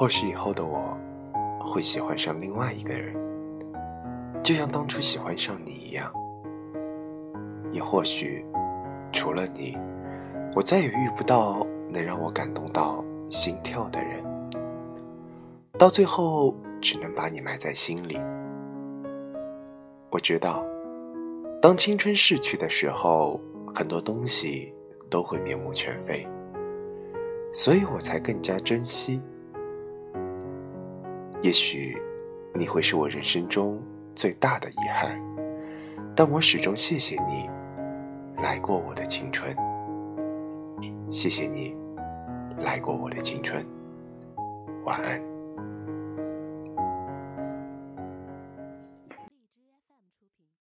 或许以后的我会喜欢上另外一个人，就像当初喜欢上你一样。也或许，除了你，我再也遇不到能让我感动到心跳的人。到最后，只能把你埋在心里。我知道，当青春逝去的时候，很多东西都会面目全非，所以我才更加珍惜。也许，你会是我人生中最大的遗憾，但我始终谢谢你。来过我的青春，谢谢你来过我的青春，晚安。